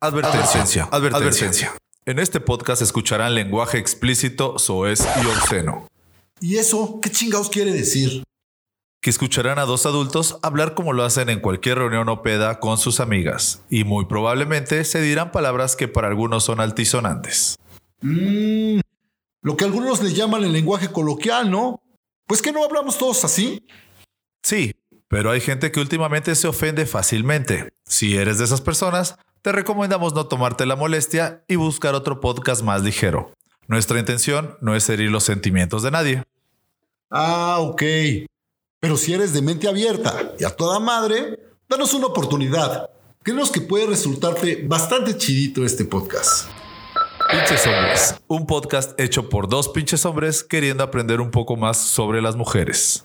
Advertencia, advertencia. En este podcast escucharán lenguaje explícito, soez y obsceno. ¿Y eso qué chingados quiere decir? Que escucharán a dos adultos hablar como lo hacen en cualquier reunión o peda con sus amigas. Y muy probablemente se dirán palabras que para algunos son altisonantes. Mmm, lo que algunos le llaman el lenguaje coloquial, ¿no? Pues que no hablamos todos así. Sí, pero hay gente que últimamente se ofende fácilmente. Si eres de esas personas, te recomendamos no tomarte la molestia y buscar otro podcast más ligero. Nuestra intención no es herir los sentimientos de nadie. Ah, ok. Pero si eres de mente abierta y a toda madre, danos una oportunidad. Creemos que puede resultarte bastante chidito este podcast. Pinches Hombres, un podcast hecho por dos pinches hombres queriendo aprender un poco más sobre las mujeres.